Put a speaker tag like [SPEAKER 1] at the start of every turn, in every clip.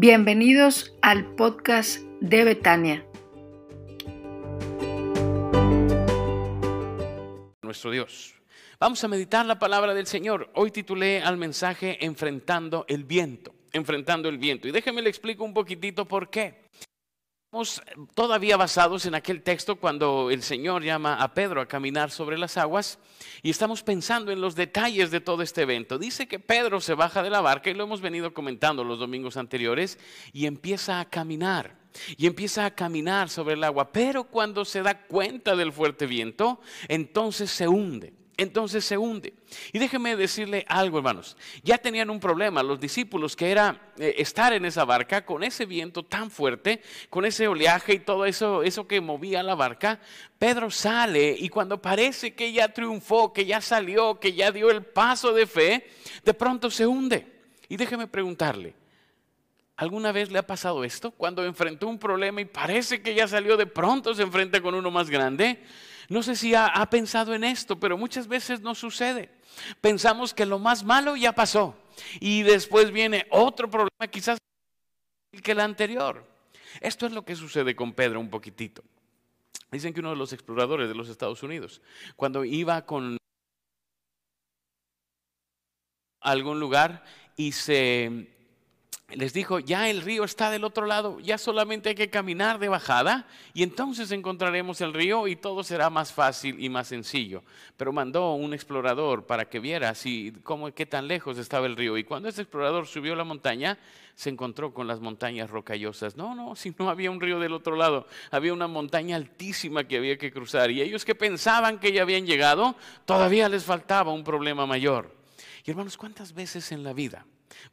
[SPEAKER 1] Bienvenidos al podcast de Betania.
[SPEAKER 2] Nuestro Dios. Vamos a meditar la palabra del Señor. Hoy titulé al mensaje Enfrentando el viento. Enfrentando el viento. Y déjeme le explico un poquitito por qué. Estamos todavía basados en aquel texto cuando el Señor llama a Pedro a caminar sobre las aguas y estamos pensando en los detalles de todo este evento. Dice que Pedro se baja de la barca y lo hemos venido comentando los domingos anteriores y empieza a caminar. Y empieza a caminar sobre el agua, pero cuando se da cuenta del fuerte viento, entonces se hunde entonces se hunde. Y déjeme decirle algo, hermanos. Ya tenían un problema los discípulos, que era eh, estar en esa barca con ese viento tan fuerte, con ese oleaje y todo eso, eso que movía la barca. Pedro sale y cuando parece que ya triunfó, que ya salió, que ya dio el paso de fe, de pronto se hunde. Y déjeme preguntarle, ¿Alguna vez le ha pasado esto? Cuando enfrentó un problema y parece que ya salió, de pronto se enfrenta con uno más grande. No sé si ha, pensado en esto, pero muchas veces no sucede. Pensamos que lo más malo ya pasó y después viene otro problema quizás que el anterior. Esto es lo que sucede con Pedro un poquitito. Dicen que uno de los exploradores de los Estados Unidos, cuando iba con algún lugar y se les dijo, ya el río está del otro lado, ya solamente hay que caminar de bajada y entonces encontraremos el río y todo será más fácil y más sencillo. Pero mandó un explorador para que viera si, cómo, qué tan lejos estaba el río. Y cuando ese explorador subió la montaña, se encontró con las montañas rocallosas. No, no, si no había un río del otro lado, había una montaña altísima que había que cruzar. Y ellos que pensaban que ya habían llegado, todavía les faltaba un problema mayor. Y hermanos, ¿cuántas veces en la vida?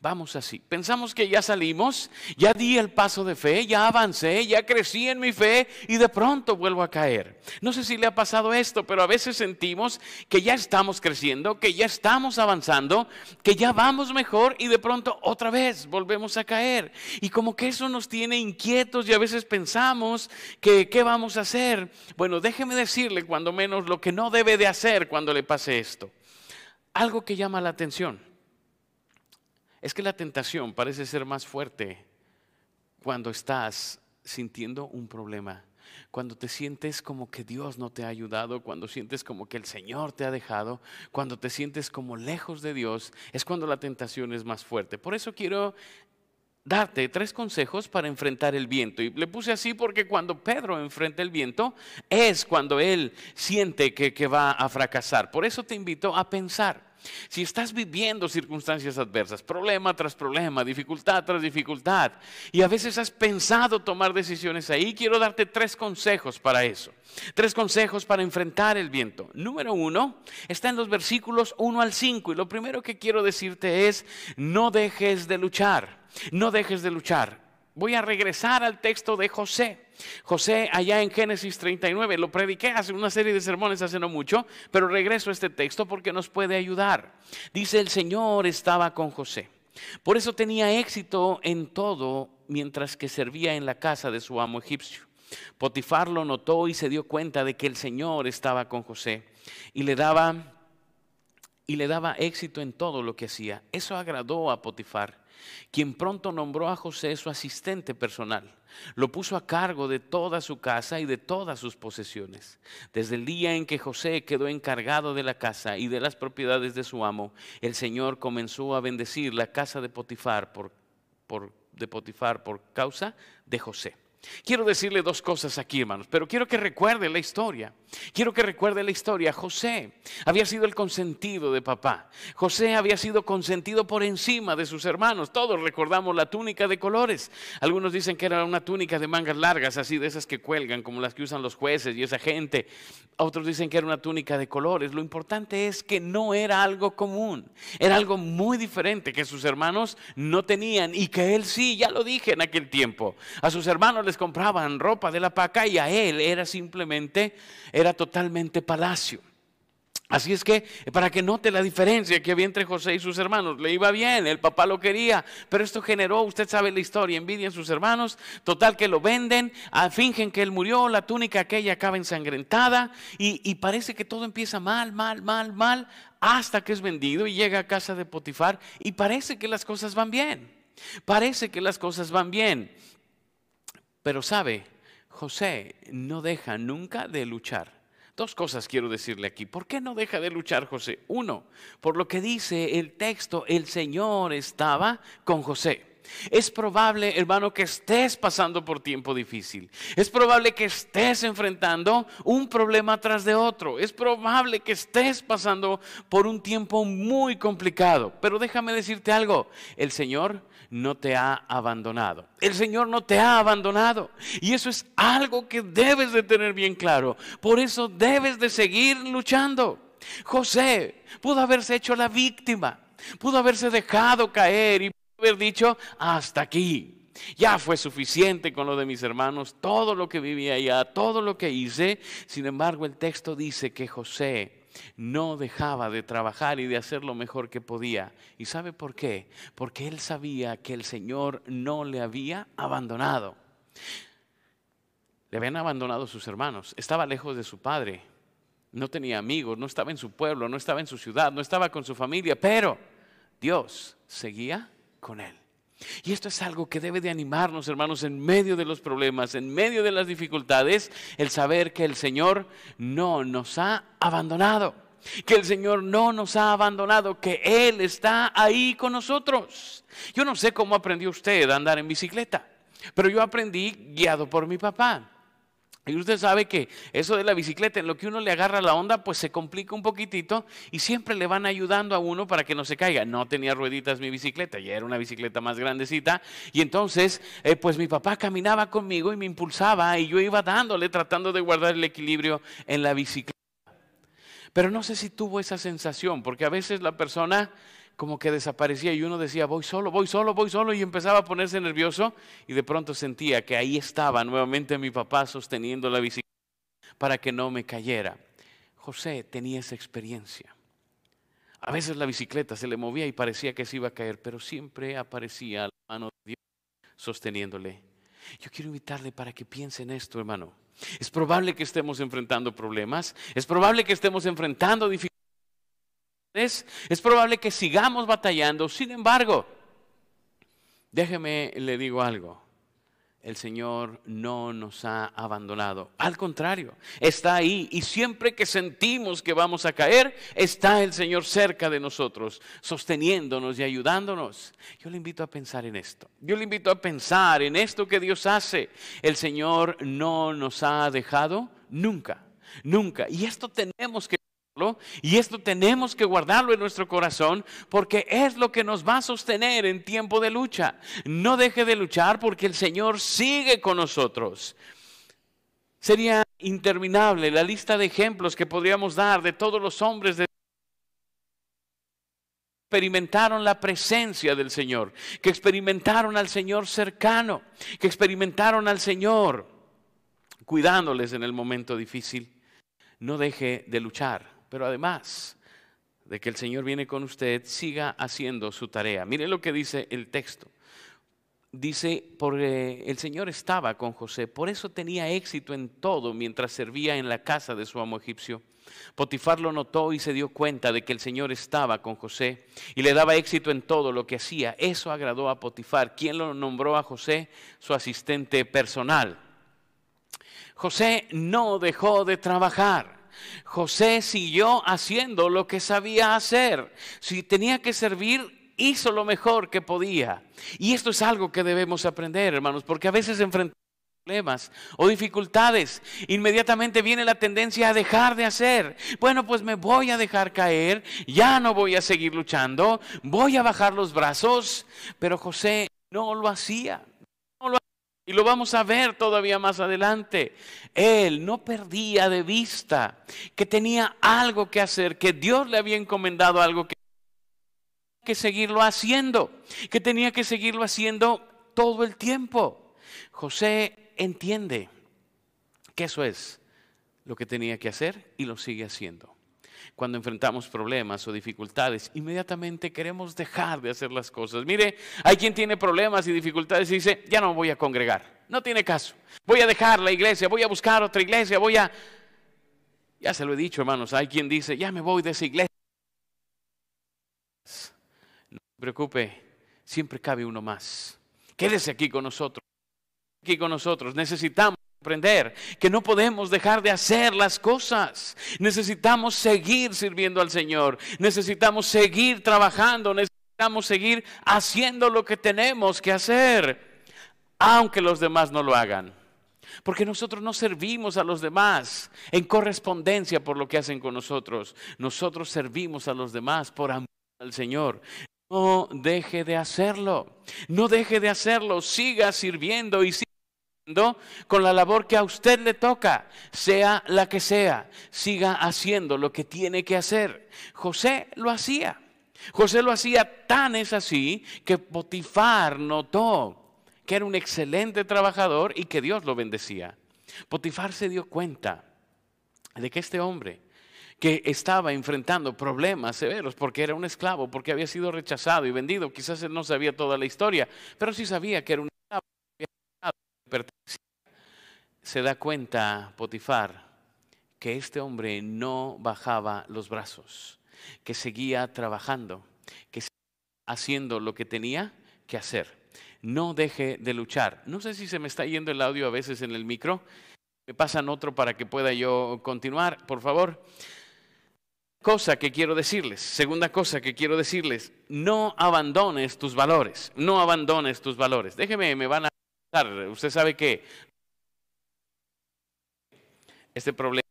[SPEAKER 2] Vamos así. Pensamos que ya salimos, ya di el paso de fe, ya avancé, ya crecí en mi fe y de pronto vuelvo a caer. No sé si le ha pasado esto, pero a veces sentimos que ya estamos creciendo, que ya estamos avanzando, que ya vamos mejor y de pronto otra vez volvemos a caer. Y como que eso nos tiene inquietos y a veces pensamos que qué vamos a hacer. Bueno, déjeme decirle cuando menos lo que no debe de hacer cuando le pase esto. Algo que llama la atención es que la tentación parece ser más fuerte cuando estás sintiendo un problema, cuando te sientes como que Dios no te ha ayudado, cuando sientes como que el Señor te ha dejado, cuando te sientes como lejos de Dios, es cuando la tentación es más fuerte. Por eso quiero darte tres consejos para enfrentar el viento. Y le puse así porque cuando Pedro enfrenta el viento es cuando él siente que, que va a fracasar. Por eso te invito a pensar. Si estás viviendo circunstancias adversas, problema tras problema, dificultad tras dificultad, y a veces has pensado tomar decisiones ahí, quiero darte tres consejos para eso. Tres consejos para enfrentar el viento. Número uno, está en los versículos 1 al 5, y lo primero que quiero decirte es, no dejes de luchar, no dejes de luchar. Voy a regresar al texto de José. José allá en Génesis 39, lo prediqué hace una serie de sermones hace no mucho, pero regreso a este texto porque nos puede ayudar. Dice, el Señor estaba con José. Por eso tenía éxito en todo mientras que servía en la casa de su amo egipcio. Potifar lo notó y se dio cuenta de que el Señor estaba con José y le daba y le daba éxito en todo lo que hacía. Eso agradó a Potifar quien pronto nombró a José su asistente personal. Lo puso a cargo de toda su casa y de todas sus posesiones. Desde el día en que José quedó encargado de la casa y de las propiedades de su amo, el Señor comenzó a bendecir la casa de Potifar por, de Potifar por causa de José. Quiero decirle dos cosas aquí, hermanos, pero quiero que recuerde la historia. Quiero que recuerde la historia. José había sido el consentido de papá. José había sido consentido por encima de sus hermanos. Todos recordamos la túnica de colores. Algunos dicen que era una túnica de mangas largas, así de esas que cuelgan, como las que usan los jueces y esa gente. Otros dicen que era una túnica de colores. Lo importante es que no era algo común. Era algo muy diferente que sus hermanos no tenían y que él sí, ya lo dije en aquel tiempo. A sus hermanos les compraban ropa de la paca y a él era simplemente era totalmente palacio. Así es que, para que note la diferencia que había entre José y sus hermanos, le iba bien, el papá lo quería, pero esto generó, usted sabe la historia, envidia en sus hermanos, total que lo venden, ah, fingen que él murió, la túnica aquella acaba ensangrentada y, y parece que todo empieza mal, mal, mal, mal, hasta que es vendido y llega a casa de Potifar y parece que las cosas van bien. Parece que las cosas van bien, pero sabe, José no deja nunca de luchar. Dos cosas quiero decirle aquí. ¿Por qué no deja de luchar José? Uno, por lo que dice el texto, el Señor estaba con José. Es probable, hermano, que estés pasando por tiempo difícil. Es probable que estés enfrentando un problema tras de otro. Es probable que estés pasando por un tiempo muy complicado. Pero déjame decirte algo, el Señor no te ha abandonado. El Señor no te ha abandonado. Y eso es algo que debes de tener bien claro. Por eso debes de seguir luchando. José pudo haberse hecho la víctima, pudo haberse dejado caer y haber dicho, hasta aquí. Ya fue suficiente con lo de mis hermanos, todo lo que vivía allá, todo lo que hice. Sin embargo, el texto dice que José no dejaba de trabajar y de hacer lo mejor que podía. ¿Y sabe por qué? Porque él sabía que el Señor no le había abandonado. Le habían abandonado sus hermanos, estaba lejos de su padre, no tenía amigos, no estaba en su pueblo, no estaba en su ciudad, no estaba con su familia, pero Dios seguía con Él. Y esto es algo que debe de animarnos, hermanos, en medio de los problemas, en medio de las dificultades, el saber que el Señor no nos ha abandonado, que el Señor no nos ha abandonado, que Él está ahí con nosotros. Yo no sé cómo aprendió usted a andar en bicicleta, pero yo aprendí guiado por mi papá. Y usted sabe que eso de la bicicleta, en lo que uno le agarra la onda, pues se complica un poquitito y siempre le van ayudando a uno para que no se caiga. No tenía rueditas mi bicicleta, ya era una bicicleta más grandecita. Y entonces, eh, pues mi papá caminaba conmigo y me impulsaba y yo iba dándole, tratando de guardar el equilibrio en la bicicleta. Pero no sé si tuvo esa sensación, porque a veces la persona como que desaparecía y uno decía, voy solo, voy solo, voy solo y empezaba a ponerse nervioso y de pronto sentía que ahí estaba nuevamente mi papá sosteniendo la bicicleta para que no me cayera. José tenía esa experiencia. A veces la bicicleta se le movía y parecía que se iba a caer, pero siempre aparecía la mano de Dios sosteniéndole. Yo quiero invitarle para que piense en esto, hermano. Es probable que estemos enfrentando problemas, es probable que estemos enfrentando dificultades es probable que sigamos batallando. Sin embargo, déjeme le digo algo. El Señor no nos ha abandonado. Al contrario, está ahí y siempre que sentimos que vamos a caer, está el Señor cerca de nosotros, sosteniéndonos y ayudándonos. Yo le invito a pensar en esto. Yo le invito a pensar en esto que Dios hace. El Señor no nos ha dejado nunca, nunca. Y esto tenemos que y esto tenemos que guardarlo en nuestro corazón porque es lo que nos va a sostener en tiempo de lucha. No deje de luchar porque el Señor sigue con nosotros. Sería interminable la lista de ejemplos que podríamos dar de todos los hombres de experimentaron la presencia del Señor, que experimentaron al Señor cercano, que experimentaron al Señor cuidándoles en el momento difícil. No deje de luchar pero además de que el Señor viene con usted, siga haciendo su tarea. Mire lo que dice el texto. Dice, porque el Señor estaba con José, por eso tenía éxito en todo mientras servía en la casa de su amo egipcio. Potifar lo notó y se dio cuenta de que el Señor estaba con José y le daba éxito en todo lo que hacía. Eso agradó a Potifar, quien lo nombró a José su asistente personal. José no dejó de trabajar. José siguió haciendo lo que sabía hacer. Si tenía que servir, hizo lo mejor que podía. Y esto es algo que debemos aprender, hermanos, porque a veces enfrentamos problemas o dificultades, inmediatamente viene la tendencia a dejar de hacer. Bueno, pues me voy a dejar caer, ya no voy a seguir luchando, voy a bajar los brazos, pero José no lo hacía. Y lo vamos a ver todavía más adelante. Él no perdía de vista que tenía algo que hacer, que Dios le había encomendado algo que que seguirlo haciendo, que tenía que seguirlo haciendo todo el tiempo. José entiende que eso es lo que tenía que hacer y lo sigue haciendo cuando enfrentamos problemas o dificultades, inmediatamente queremos dejar de hacer las cosas. Mire, hay quien tiene problemas y dificultades y dice, ya no voy a congregar. No tiene caso. Voy a dejar la iglesia, voy a buscar otra iglesia, voy a... Ya se lo he dicho, hermanos, hay quien dice, ya me voy de esa iglesia. No se preocupe, siempre cabe uno más. Quédese aquí con nosotros. Aquí con nosotros. Necesitamos que no podemos dejar de hacer las cosas. Necesitamos seguir sirviendo al Señor. Necesitamos seguir trabajando. Necesitamos seguir haciendo lo que tenemos que hacer, aunque los demás no lo hagan. Porque nosotros no servimos a los demás en correspondencia por lo que hacen con nosotros. Nosotros servimos a los demás por amor al Señor. No deje de hacerlo. No deje de hacerlo. Siga sirviendo y siga con la labor que a usted le toca, sea la que sea. Siga haciendo lo que tiene que hacer. José lo hacía. José lo hacía tan es así que Potifar notó que era un excelente trabajador y que Dios lo bendecía. Potifar se dio cuenta de que este hombre que estaba enfrentando problemas severos porque era un esclavo, porque había sido rechazado y vendido, quizás él no sabía toda la historia, pero sí sabía que era un se da cuenta Potifar que este hombre no bajaba los brazos, que seguía trabajando, que seguía haciendo lo que tenía que hacer no deje de luchar. No sé si se me está yendo el audio a veces en el micro. Me pasan otro para que pueda yo continuar, por favor. Cosa que quiero decirles, segunda cosa que quiero decirles, no abandones tus valores, no abandones tus valores. Déjeme, me van a... Usted sabe que este problema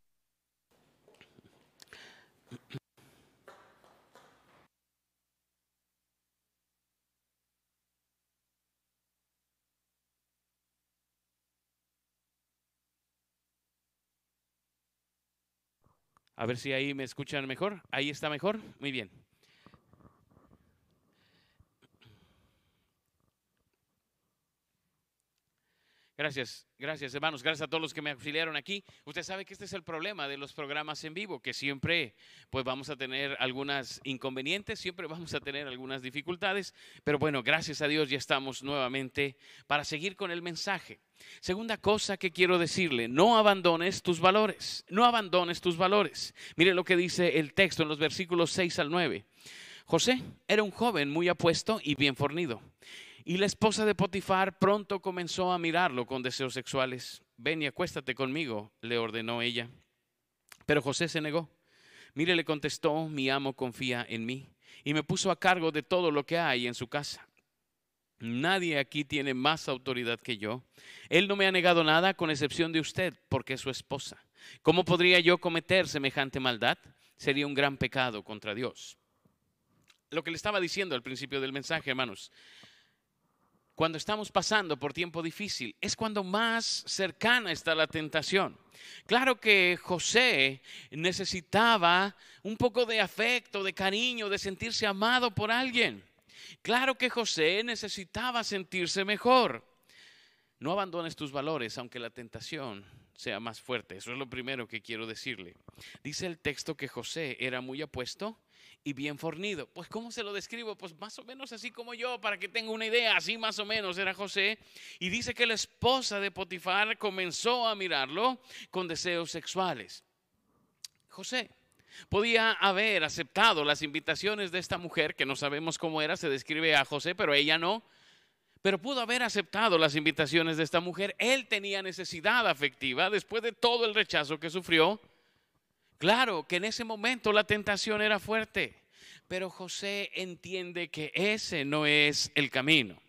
[SPEAKER 2] A ver si ahí me escuchan mejor. Ahí está mejor. Muy bien. Gracias, gracias hermanos, gracias a todos los que me auxiliaron aquí. Usted sabe que este es el problema de los programas en vivo, que siempre pues vamos a tener algunas inconvenientes, siempre vamos a tener algunas dificultades, pero bueno, gracias a Dios ya estamos nuevamente para seguir con el mensaje. Segunda cosa que quiero decirle, no abandones tus valores, no abandones tus valores. Mire lo que dice el texto en los versículos 6 al 9. José era un joven muy apuesto y bien fornido y la esposa de Potifar pronto comenzó a mirarlo con deseos sexuales. Ven y acuéstate conmigo, le ordenó ella. Pero José se negó. Mire, le contestó, mi amo confía en mí y me puso a cargo de todo lo que hay en su casa. Nadie aquí tiene más autoridad que yo. Él no me ha negado nada con excepción de usted, porque es su esposa. ¿Cómo podría yo cometer semejante maldad? Sería un gran pecado contra Dios. Lo que le estaba diciendo al principio del mensaje, hermanos, cuando estamos pasando por tiempo difícil, es cuando más cercana está la tentación. Claro que José necesitaba un poco de afecto, de cariño, de sentirse amado por alguien. Claro que José necesitaba sentirse mejor. No abandones tus valores, aunque la tentación sea más fuerte. Eso es lo primero que quiero decirle. Dice el texto que José era muy apuesto y bien fornido. Pues ¿cómo se lo describo? Pues más o menos así como yo, para que tenga una idea, así más o menos era José. Y dice que la esposa de Potifar comenzó a mirarlo con deseos sexuales. José podía haber aceptado las invitaciones de esta mujer, que no sabemos cómo era, se describe a José, pero ella no. Pero pudo haber aceptado las invitaciones de esta mujer. Él tenía necesidad afectiva después de todo el rechazo que sufrió. Claro que en ese momento la tentación era fuerte, pero José entiende que ese no es el camino.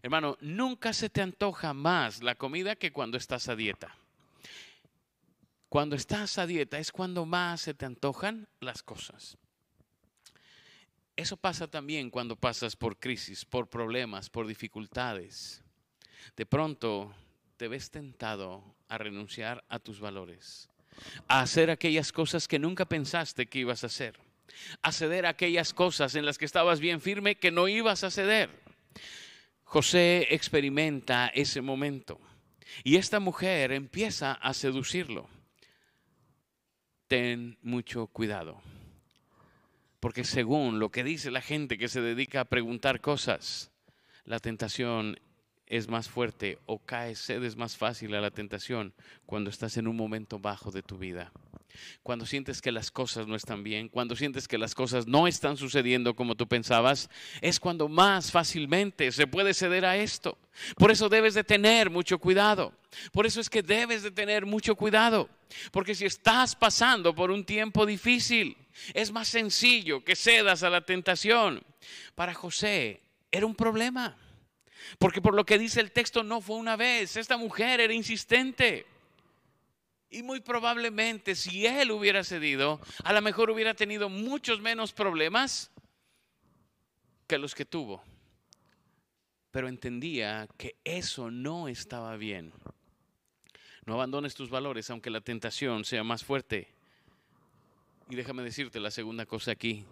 [SPEAKER 2] Hermano, nunca se te antoja más la comida que cuando estás a dieta. Cuando estás a dieta es cuando más se te antojan las cosas. Eso pasa también cuando pasas por crisis, por problemas, por dificultades. De pronto te ves tentado a renunciar a tus valores a hacer aquellas cosas que nunca pensaste que ibas a hacer, a ceder aquellas cosas en las que estabas bien firme que no ibas a ceder. José experimenta ese momento y esta mujer empieza a seducirlo. Ten mucho cuidado, porque según lo que dice la gente que se dedica a preguntar cosas, la tentación es más fuerte o caes, cedes más fácil a la tentación cuando estás en un momento bajo de tu vida. cuando sientes que las cosas no están bien, cuando sientes que las cosas no están sucediendo como tú pensabas, es cuando más fácilmente se puede ceder a esto. Por eso debes de tener mucho cuidado. Por eso es que debes de tener mucho cuidado. Porque si estás pasando por un tiempo difícil, es más sencillo que cedas a la tentación. Para José era un problema. Porque por lo que dice el texto no fue una vez. Esta mujer era insistente. Y muy probablemente si él hubiera cedido, a lo mejor hubiera tenido muchos menos problemas que los que tuvo. Pero entendía que eso no estaba bien. No abandones tus valores aunque la tentación sea más fuerte. Y déjame decirte la segunda cosa aquí.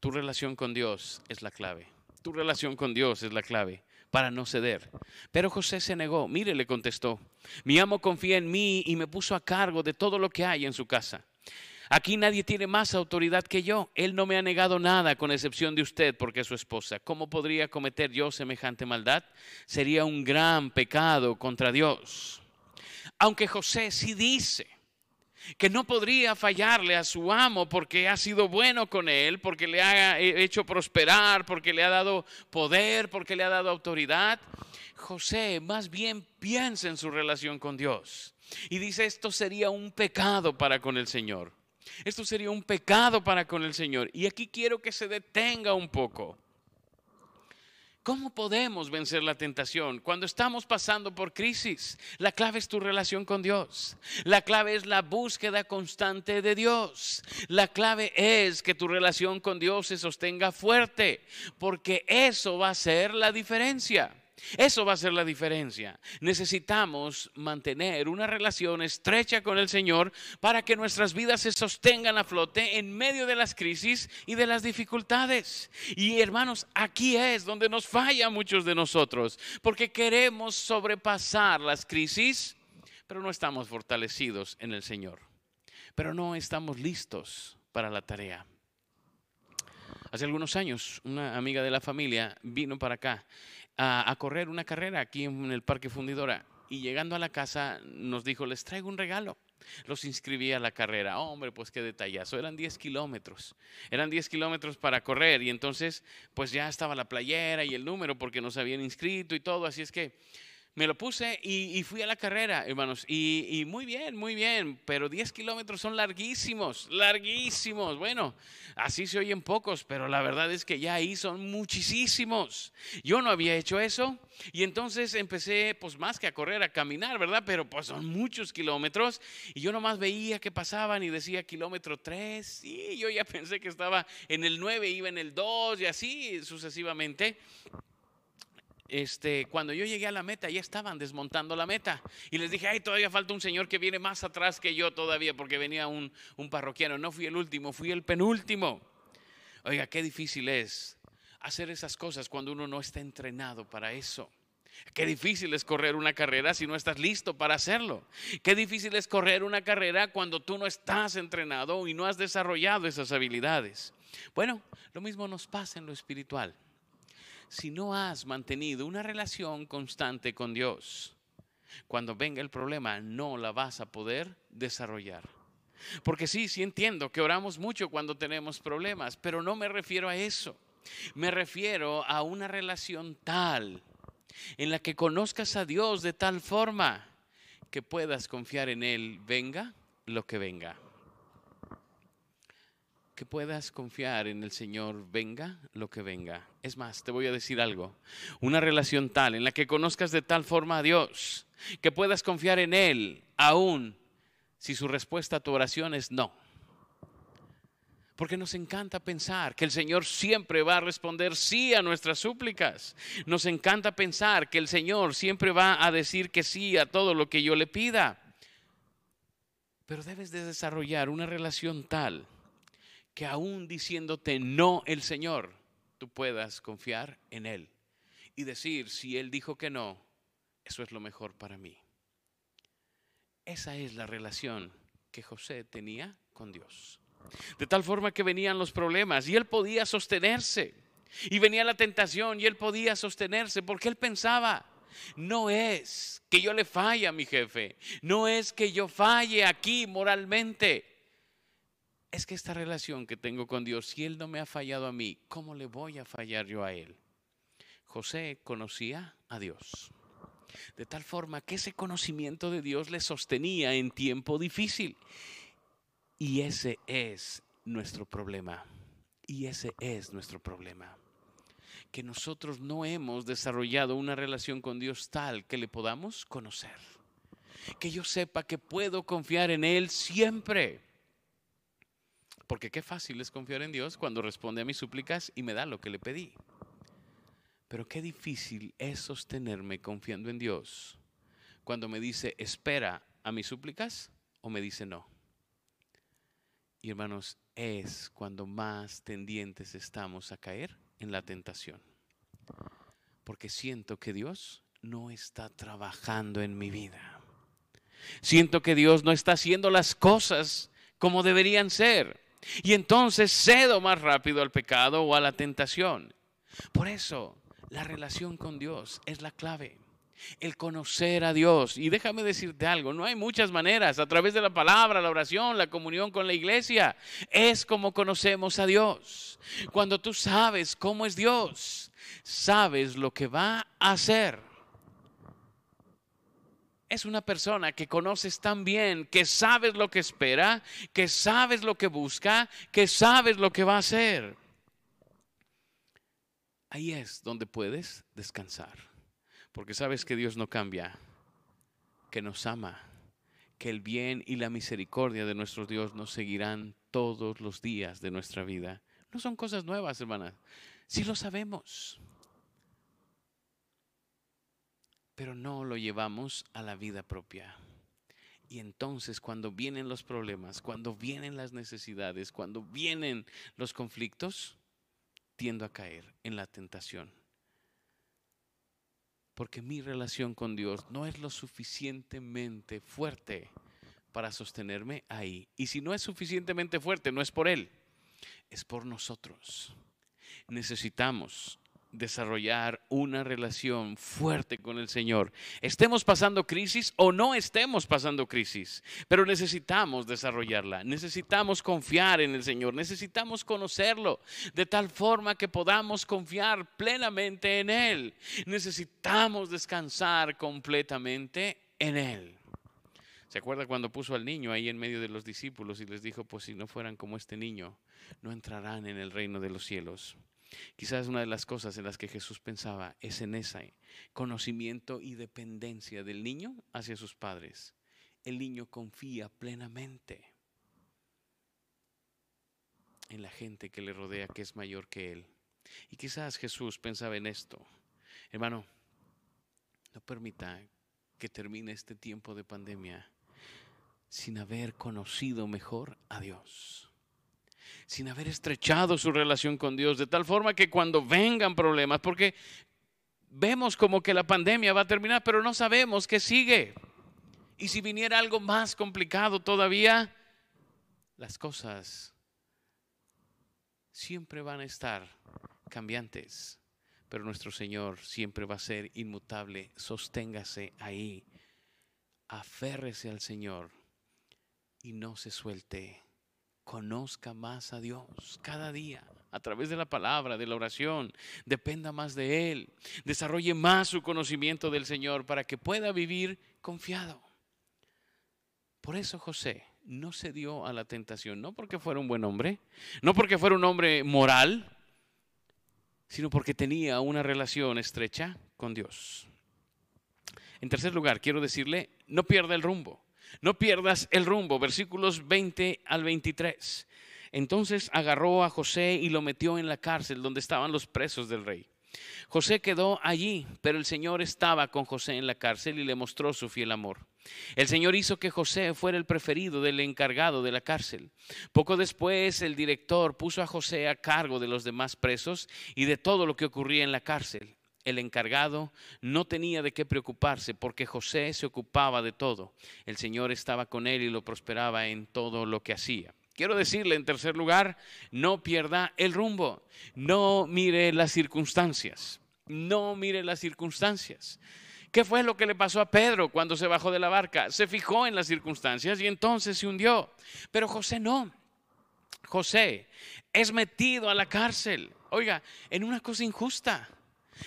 [SPEAKER 2] Tu relación con Dios es la clave. Tu relación con Dios es la clave para no ceder. Pero José se negó. Mire, le contestó, mi amo confía en mí y me puso a cargo de todo lo que hay en su casa. Aquí nadie tiene más autoridad que yo. Él no me ha negado nada, con excepción de usted, porque es su esposa. ¿Cómo podría cometer yo semejante maldad? Sería un gran pecado contra Dios. Aunque José sí dice que no podría fallarle a su amo porque ha sido bueno con él, porque le ha hecho prosperar, porque le ha dado poder, porque le ha dado autoridad. José más bien piensa en su relación con Dios y dice esto sería un pecado para con el Señor. Esto sería un pecado para con el Señor. Y aquí quiero que se detenga un poco. ¿Cómo podemos vencer la tentación cuando estamos pasando por crisis? La clave es tu relación con Dios. La clave es la búsqueda constante de Dios. La clave es que tu relación con Dios se sostenga fuerte, porque eso va a ser la diferencia. Eso va a ser la diferencia. Necesitamos mantener una relación estrecha con el Señor para que nuestras vidas se sostengan a flote en medio de las crisis y de las dificultades. Y hermanos, aquí es donde nos falla muchos de nosotros, porque queremos sobrepasar las crisis, pero no estamos fortalecidos en el Señor. Pero no estamos listos para la tarea. Hace algunos años, una amiga de la familia vino para acá a, correr una carrera aquí en el Parque Fundidora y llegando a la casa nos dijo, les traigo un regalo. Los inscribí a la carrera. hombre, pues qué detallazo. Eran 10 kilómetros. Eran 10 kilómetros para correr y entonces pues ya estaba la playera y el número porque nos habían inscrito y todo. Así es que me lo puse y, fui a la carrera, hermanos. Y, muy bien, muy bien. Pero 10 kilómetros son larguísimos, larguísimos. Bueno, así se oyen pocos, pero la verdad es que ya ahí son muchísimos. Yo no había hecho eso. Y entonces empecé, pues más que a correr, a caminar, ¿verdad? Pero pues son muchos kilómetros. Y yo nomás veía que pasaban y decía kilómetro 3. Y yo ya pensé que estaba en el 9, iba en el 2 y así sucesivamente este, cuando yo llegué a la meta, ya estaban desmontando la meta. Y les dije, ay, todavía falta un señor que viene más atrás que yo todavía, porque venía un, un parroquiano. No fui el último, fui el penúltimo. Oiga, qué difícil es hacer esas cosas cuando uno no está entrenado para eso. Qué difícil es correr una carrera si no estás listo para hacerlo. Qué difícil es correr una carrera cuando tú no estás entrenado y no has desarrollado esas habilidades. Bueno, lo mismo nos pasa en lo espiritual si no has mantenido una relación constante con Dios, cuando venga el problema no la vas a poder desarrollar. Porque sí, sí entiendo que oramos mucho cuando tenemos problemas, pero no me refiero a eso. Me refiero a una relación tal en la que conozcas a Dios de tal forma que puedas confiar en Él, venga lo que venga que puedas confiar en el Señor, venga lo que venga. Es más, te voy a decir algo, una relación tal en la que conozcas de tal forma a Dios, que puedas confiar en Él, aún si su respuesta a tu oración es no. Porque nos encanta pensar que el Señor siempre va a responder sí a nuestras súplicas. Nos encanta pensar que el Señor siempre va a decir que sí a todo lo que yo le pida. Pero debes de desarrollar una relación tal que aún diciéndote no el Señor, tú puedas confiar en Él y decir, si Él dijo que no, eso es lo mejor para mí. Esa es la relación que José tenía con Dios. De tal forma que venían los problemas y él podía sostenerse. Y venía la tentación y él podía sostenerse porque él pensaba, no es que yo le falle a mi jefe, no es que yo falle aquí moralmente, es que esta relación que tengo con Dios, si Él no me ha fallado a mí, ¿cómo le voy a fallar yo a Él? José conocía a Dios. De tal forma que ese conocimiento de Dios le sostenía en tiempo difícil. Y ese es nuestro problema. Y ese es nuestro problema. Que nosotros no hemos desarrollado una relación con Dios tal que le podamos conocer. Que yo sepa que puedo confiar en Él siempre porque qué fácil es confiar en Dios cuando responde a mis súplicas y me da lo que le pedí. Pero qué difícil es sostenerme confiando en Dios cuando me dice espera a mis súplicas o me dice no. Y hermanos, es cuando más tendientes estamos a caer en la tentación. Porque siento que Dios no está trabajando en mi vida. Siento que Dios no está haciendo las cosas como deberían ser. Y entonces cedo más rápido al pecado o a la tentación. Por eso, la relación con Dios es la clave. El conocer a Dios. Y déjame decirte algo, no hay muchas maneras, a través de la palabra, la oración, la comunión con la iglesia. Es como conocemos a Dios. Cuando tú sabes cómo es Dios, sabes lo que va a hacer es una persona que conoces tan bien, que sabes lo que espera, que sabes lo que busca, que sabes lo que va a hacer. Ahí es donde puedes descansar, porque sabes que Dios no cambia, que nos ama, que el bien y la misericordia de nuestro Dios nos seguirán todos los días de nuestra vida. No son cosas nuevas, hermanas. Sí lo sabemos. Pero no lo llevamos a la vida propia. Y entonces cuando vienen los problemas, cuando vienen las necesidades, cuando vienen los conflictos, tiendo a caer en la tentación. Porque mi relación con Dios no es lo suficientemente fuerte para sostenerme ahí. Y si no es suficientemente fuerte, no es por Él, es por nosotros. Necesitamos desarrollar una relación fuerte con el Señor. Estemos pasando crisis o no estemos pasando crisis, pero necesitamos desarrollarla, necesitamos confiar en el Señor, necesitamos conocerlo de tal forma que podamos confiar plenamente en Él. Necesitamos descansar completamente en Él. ¿Se acuerda cuando puso al niño ahí en medio de los discípulos y les dijo, pues si no fueran como este niño, no entrarán en el reino de los cielos? Quizás una de las cosas en las que Jesús pensaba es en ese conocimiento y dependencia del niño hacia sus padres. El niño confía plenamente en la gente que le rodea que es mayor que él. Y quizás Jesús pensaba en esto. Hermano, no permita que termine este tiempo de pandemia sin haber conocido mejor a Dios sin haber estrechado su relación con Dios, de tal forma que cuando vengan problemas, porque vemos como que la pandemia va a terminar, pero no sabemos qué sigue. Y si viniera algo más complicado todavía, las cosas siempre van a estar cambiantes, pero nuestro Señor siempre va a ser inmutable. Sosténgase ahí, aférrese al Señor y no se suelte conozca más a Dios cada día a través de la palabra, de la oración, dependa más de Él, desarrolle más su conocimiento del Señor para que pueda vivir confiado. Por eso José no se dio a la tentación, no porque fuera un buen hombre, no porque fuera un hombre moral, sino porque tenía una relación estrecha con Dios. En tercer lugar, quiero decirle, no pierda el rumbo. No pierdas el rumbo. Versículos 20 al 23. Entonces agarró a José y lo metió en la cárcel donde estaban los presos del rey. José quedó allí, pero el Señor estaba con José en la cárcel y le mostró su fiel amor. El Señor hizo que José fuera el preferido del encargado de la cárcel. Poco después el director puso a José a cargo de los demás presos y de todo lo que ocurría en la cárcel el encargado no tenía de qué preocuparse porque José se ocupaba de todo. El Señor estaba con él y lo prosperaba en todo lo que hacía. Quiero decirle en tercer lugar, no pierda el rumbo, no mire las circunstancias, no mire las circunstancias. ¿Qué fue lo que le pasó a Pedro cuando se bajó de la barca? Se fijó en las circunstancias y entonces se hundió. Pero José no. José es metido a la cárcel. Oiga, en una cosa injusta.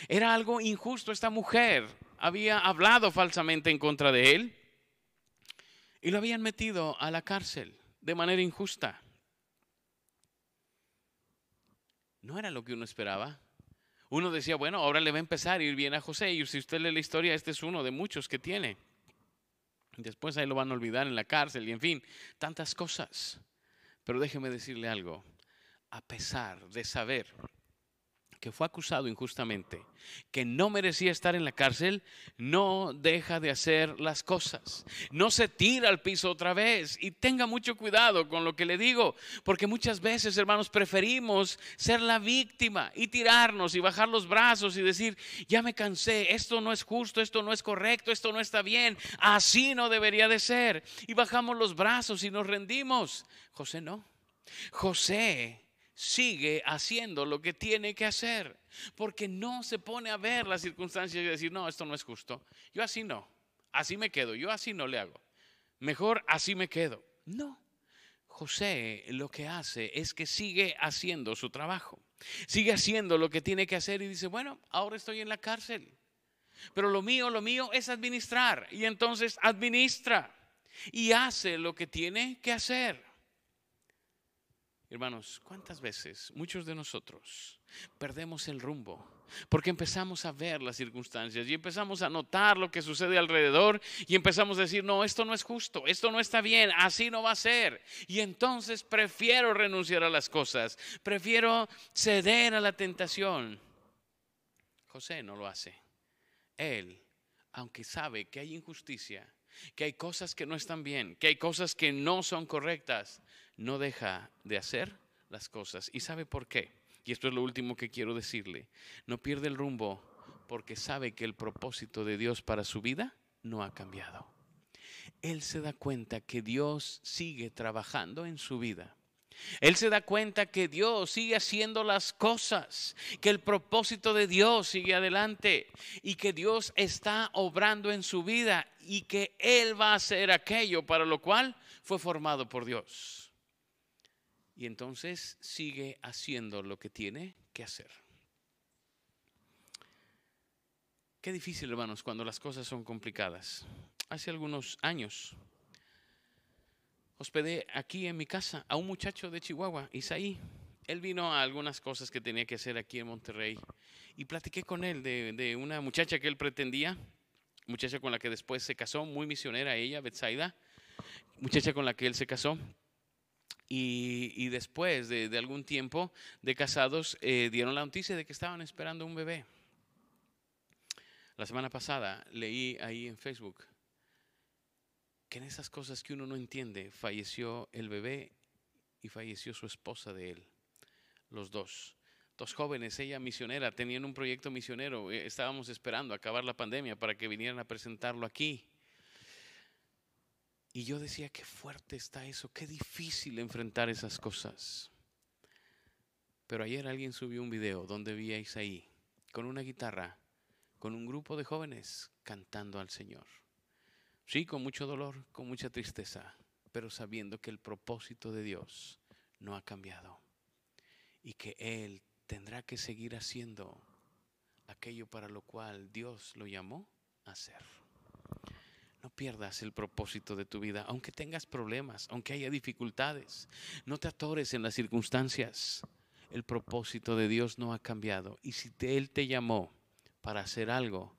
[SPEAKER 2] Era algo injusto. Esta mujer había hablado falsamente en contra de él y lo habían metido a la cárcel de manera injusta. No era lo que uno esperaba. Uno decía, bueno, ahora le va a empezar a ir bien a José. Y si usted lee la historia, este es uno de muchos que tiene. Después ahí lo van a olvidar en la cárcel y en fin, tantas cosas. Pero déjeme decirle algo. A pesar de saber que fue acusado injustamente, que no merecía estar en la cárcel, no deja de hacer las cosas. No se tira al piso otra vez. Y tenga mucho cuidado con lo que le digo, porque muchas veces, hermanos, preferimos ser la víctima y tirarnos y bajar los brazos y decir, ya me cansé, esto no es justo, esto no es correcto, esto no está bien, así no debería de ser. Y bajamos los brazos y nos rendimos. José no. José sigue haciendo lo que tiene que hacer, porque no se pone a ver las circunstancias y decir, no, esto no es justo. Yo así no, así me quedo, yo así no le hago. Mejor así me quedo. No, José lo que hace es que sigue haciendo su trabajo, sigue haciendo lo que tiene que hacer y dice, bueno, ahora estoy en la cárcel, pero lo mío, lo mío es administrar y entonces administra y hace lo que tiene que hacer. Hermanos, ¿cuántas veces muchos de nosotros perdemos el rumbo? Porque empezamos a ver las circunstancias y empezamos a notar lo que sucede alrededor y empezamos a decir, no, esto no es justo, esto no está bien, así no va a ser. Y entonces prefiero renunciar a las cosas, prefiero ceder a la tentación. José no lo hace. Él, aunque sabe que hay injusticia, que hay cosas que no están bien, que hay cosas que no son correctas, no deja de hacer las cosas. ¿Y sabe por qué? Y esto es lo último que quiero decirle. No pierde el rumbo porque sabe que el propósito de Dios para su vida no ha cambiado. Él se da cuenta que Dios sigue trabajando en su vida. Él se da cuenta que Dios sigue haciendo las cosas, que el propósito de Dios sigue adelante y que Dios está obrando en su vida y que Él va a hacer aquello para lo cual fue formado por Dios y entonces sigue haciendo lo que tiene que hacer. Qué difícil, hermanos, cuando las cosas son complicadas. Hace algunos años hospedé aquí en mi casa a un muchacho de Chihuahua, Isaí. Él vino a algunas cosas que tenía que hacer aquí en Monterrey y platiqué con él de, una muchacha que él pretendía, muchacha con la que después se casó, muy misionera ella, Betsaida, muchacha con la que él se casó. Y, después de, algún tiempo de casados, eh, dieron la noticia de que estaban esperando un bebé. La semana pasada leí ahí en Facebook que en esas cosas que uno no entiende, falleció el bebé y falleció su esposa de él, los dos. Dos jóvenes, ella misionera, tenían un proyecto misionero, eh, estábamos esperando acabar la pandemia para que vinieran a presentarlo aquí. Y yo decía, qué fuerte está eso, qué difícil enfrentar esas cosas. Pero ayer alguien subió un video donde vi a Isaí con una guitarra, con un grupo de jóvenes cantando al Señor. Sí, con mucho dolor, con mucha tristeza, pero sabiendo que el propósito de Dios no ha cambiado y que Él tendrá que seguir haciendo aquello para lo cual Dios lo llamó a hacer. Pierdas el propósito de tu vida, aunque tengas problemas, aunque haya dificultades. No te atores en las circunstancias. El propósito de Dios no ha cambiado. Y si Él te llamó para hacer algo,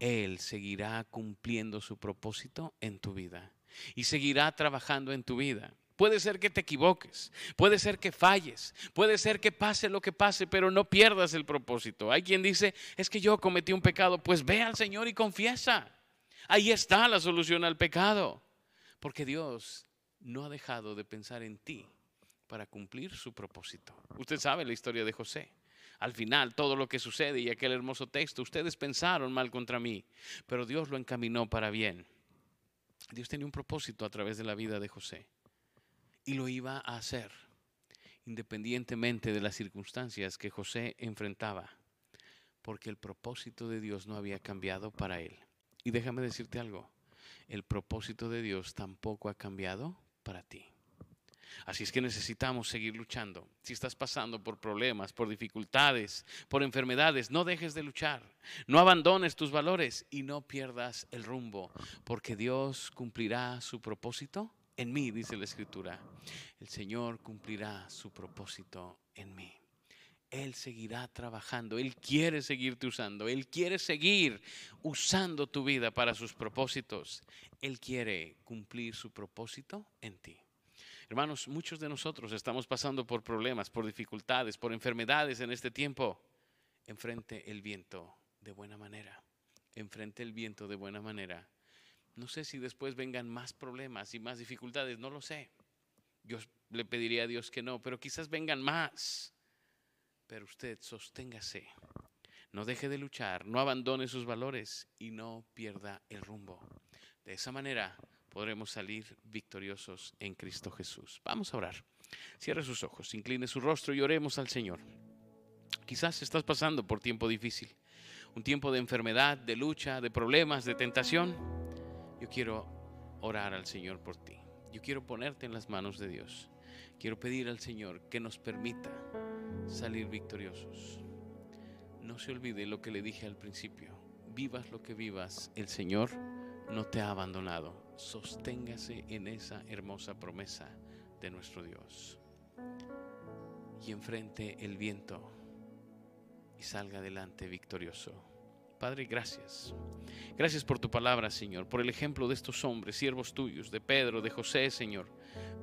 [SPEAKER 2] Él seguirá cumpliendo su propósito en tu vida. Y seguirá trabajando en tu vida. Puede ser que te equivoques, puede ser que falles, puede ser que pase lo que pase, pero no pierdas el propósito. Hay quien dice, es que yo cometí un pecado, pues ve al Señor y confiesa. Ahí está la solución al pecado. Porque Dios no ha dejado de pensar en ti para cumplir su propósito. Usted sabe la historia de José. Al final, todo lo que sucede y aquel hermoso texto, ustedes pensaron mal contra mí, pero Dios lo encaminó para bien. Dios tenía un propósito a través de la vida de José y lo iba a hacer independientemente de las circunstancias que José enfrentaba, porque el propósito de Dios no había cambiado para él. Y déjame decirte algo, el propósito de Dios tampoco ha cambiado para ti. Así es que necesitamos seguir luchando. Si estás pasando por problemas, por dificultades, por enfermedades, no dejes de luchar. No abandones tus valores y no pierdas el rumbo, porque Dios cumplirá su propósito en mí, dice la Escritura. El Señor cumplirá su propósito en mí. Él seguirá trabajando, Él quiere seguirte usando, Él quiere seguir usando tu vida para sus propósitos. Él quiere cumplir su propósito en ti. Hermanos, muchos de nosotros estamos pasando por problemas, por dificultades, por enfermedades en este tiempo. Enfrente el viento de buena manera. Enfrente el viento de buena manera. No sé si después vengan más problemas y más dificultades, no lo sé. Yo le pediría a Dios que no, pero quizás vengan más. Pero usted sosténgase. No deje de luchar, no abandone sus valores y no pierda el rumbo. De esa manera podremos salir victoriosos en Cristo Jesús. Vamos a orar. Cierre sus ojos, incline su rostro y oremos al Señor. Quizás estás pasando por tiempo difícil, un tiempo de enfermedad, de lucha, de problemas, de tentación. Yo quiero orar al Señor por ti. Yo quiero ponerte en las manos de Dios. Quiero pedir al Señor que nos permita salir victoriosos. No se olvide lo que le dije al principio. Vivas lo que vivas, el Señor no te ha abandonado. Sosténgase en esa hermosa promesa de nuestro Dios. Y enfrente el viento y salga adelante victorioso. Padre, gracias. Gracias por tu palabra, Señor, por el ejemplo de estos hombres, siervos tuyos, de Pedro, de José, Señor.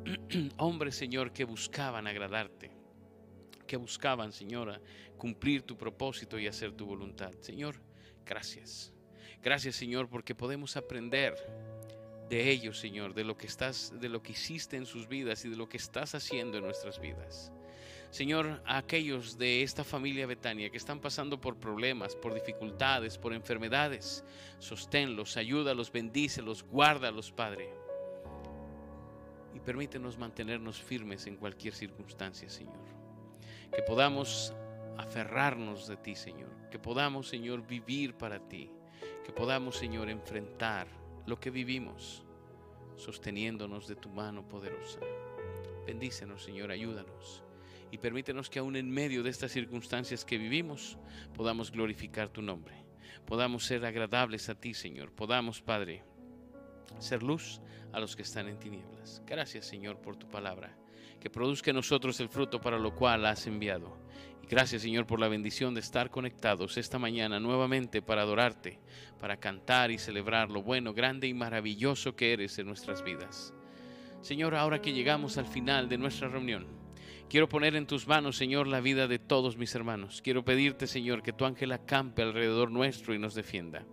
[SPEAKER 2] hombres, Señor, que buscaban agradarte, que buscaban, Señora, cumplir tu propósito y hacer tu voluntad. Señor, gracias. Gracias, Señor, porque podemos aprender de ellos, Señor, de lo que estás, de lo que hiciste en sus vidas y de lo que estás haciendo en nuestras vidas. Señor, a aquellos de esta familia Betania que están pasando por problemas, por dificultades, por enfermedades, sosténlos, ayúdalos, bendícelos, guárdalos, Padre. Y permítenos mantenernos firmes en cualquier circunstancia, Señor. Que podamos aferrarnos de ti, Señor. Que podamos, Señor, vivir para ti que podamos, Señor, enfrentar lo que vivimos, sosteniéndonos de tu mano poderosa. Bendícenos, Señor, ayúdanos. Y permítenos que aún en medio de estas circunstancias que vivimos, podamos glorificar tu nombre. Podamos ser agradables a ti, Señor. Podamos, Padre, ser luz a los que están en tinieblas. Gracias, Señor, por tu palabra. Que produzca en nosotros el fruto para lo cual has enviado Gracias Señor por la bendición de estar conectados esta mañana nuevamente para adorarte, para cantar y celebrar lo bueno, grande y maravilloso que eres en nuestras vidas. Señor, ahora que llegamos al final de nuestra reunión, quiero poner en tus manos, Señor, la vida de todos mis hermanos. Quiero pedirte, Señor, que tu ángel acampe alrededor nuestro y nos defienda.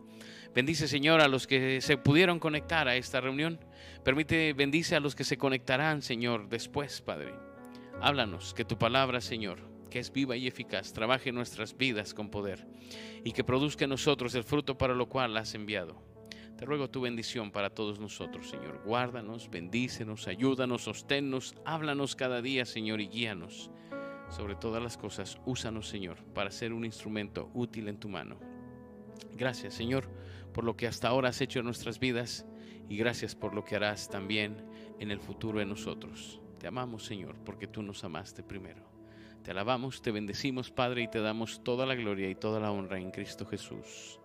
[SPEAKER 2] Bendice, Señor, a los que se pudieron conectar a esta reunión. Permite, bendice a los que se conectarán, Señor, después, Padre. Háblanos, que tu palabra, Señor, que es viva y eficaz, trabaje nuestras vidas con poder y que produzca en nosotros el fruto para lo cual has enviado. Te ruego tu bendición para todos nosotros, Señor. Guárdanos, bendícenos, ayúdanos, sosténnos, háblanos cada día, Señor, y guíanos. Sobre todas las cosas, úsanos, Señor, para ser un instrumento útil en tu mano. Gracias, Señor, por lo que hasta ahora has hecho en nuestras vidas y gracias por lo que harás también en el futuro en nosotros. Te amamos, Señor, porque tú nos amaste primero. Te alabamos, te bendecimos, Padre, y te damos toda la gloria y toda la honra en Cristo Jesús.